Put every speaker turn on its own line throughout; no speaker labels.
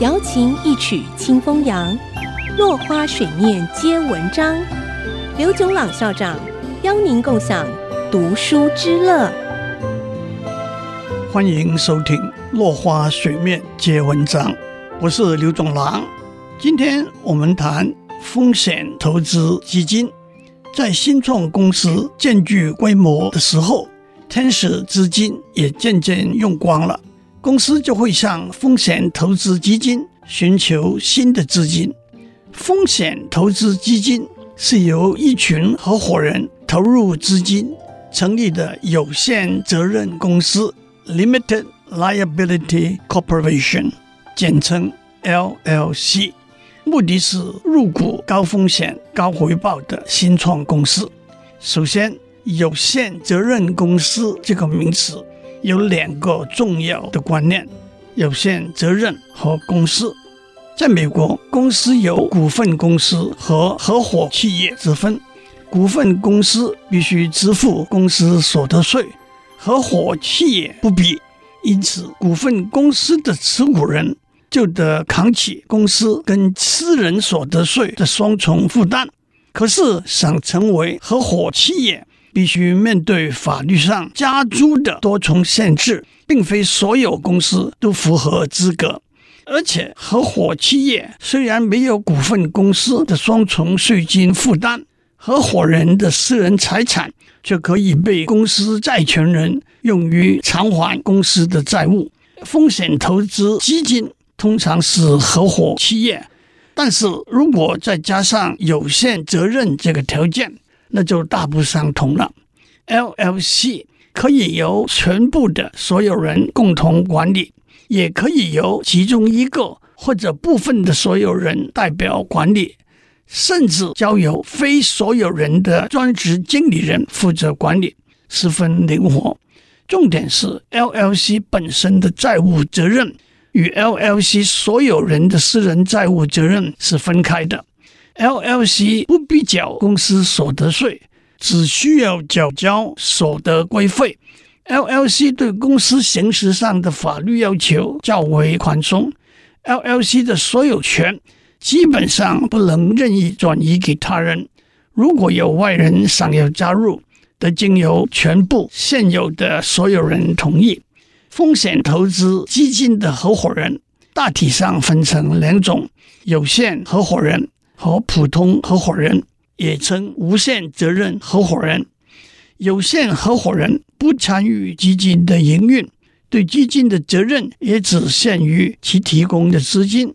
瑶琴一曲清风扬，落花水面皆文章。刘炯朗校长邀您共享读书之乐。
欢迎收听《落花水面皆文章》，我是刘炯朗。今天我们谈风险投资基金。在新创公司渐具规模的时候，天使资金也渐渐用光了，公司就会向风险投资基金寻求新的资金。风险投资基金是由一群合伙人投入资金成立的有限责任公司 （Limited Liability Corporation），简称 LLC。目的是入股高风险高回报的新创公司。首先，有限责任公司这个名词有两个重要的观念：有限责任和公司。在美国，公司有股份公司和合伙企业之分。股份公司必须支付公司所得税，合伙企业不必。因此，股份公司的持股人，就得扛起公司跟私人所得税的双重负担。可是，想成为合伙企业，必须面对法律上加租的多重限制，并非所有公司都符合资格。而且，合伙企业虽然没有股份公司的双重税金负担，合伙人的私人财产却可以被公司债权人用于偿还公司的债务。风险投资基金。通常是合伙企业，但是如果再加上有限责任这个条件，那就大不相同了。LLC 可以由全部的所有人共同管理，也可以由其中一个或者部分的所有人代表管理，甚至交由非所有人的专职经理人负责管理，十分灵活。重点是 LLC 本身的债务责任。与 LLC 所有人的私人债务责任是分开的。LLC 不必缴公司所得税，只需要缴交所得规费。LLC 对公司形式上的法律要求较为宽松。LLC 的所有权基本上不能任意转移给他人。如果有外人想要加入，得经由全部现有的所有人同意。风险投资基金的合伙人大体上分成两种：有限合伙人和普通合伙人，也称无限责任合伙人。有限合伙人不参与基金的营运，对基金的责任也只限于其提供的资金。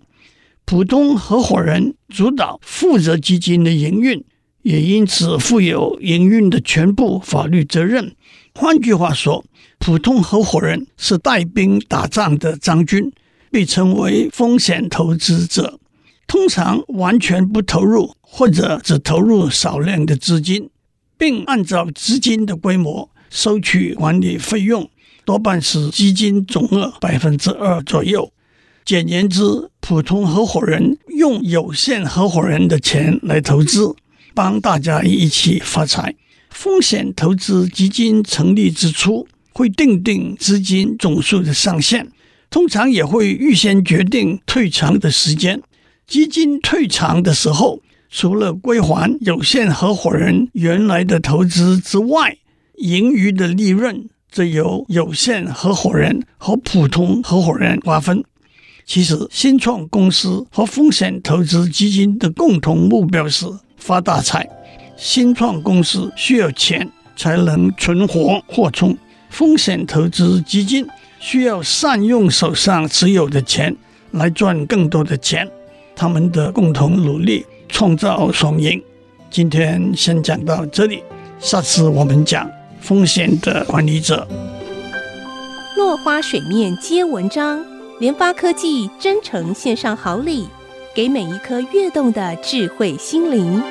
普通合伙人主导负责基金的营运，也因此负有营运的全部法律责任。换句话说，普通合伙人是带兵打仗的将军，被称为风险投资者。通常完全不投入，或者只投入少量的资金，并按照资金的规模收取管理费用，多半是基金总额百分之二左右。简言之，普通合伙人用有限合伙人的钱来投资，帮大家一起发财。风险投资基金成立之初，会定定资金总数的上限，通常也会预先决定退场的时间。基金退场的时候，除了归还有限合伙人原来的投资之外，盈余的利润则由有限合伙人和普通合伙人瓜分。其实，新创公司和风险投资基金的共同目标是发大财。新创公司需要钱才能存活扩充，风险投资基金需要善用手上持有的钱来赚更多的钱，他们的共同努力创造双赢。今天先讲到这里，下次我们讲风险的管理者。
落花水面皆文章，联发科技真诚献上好礼，给每一颗跃动的智慧心灵。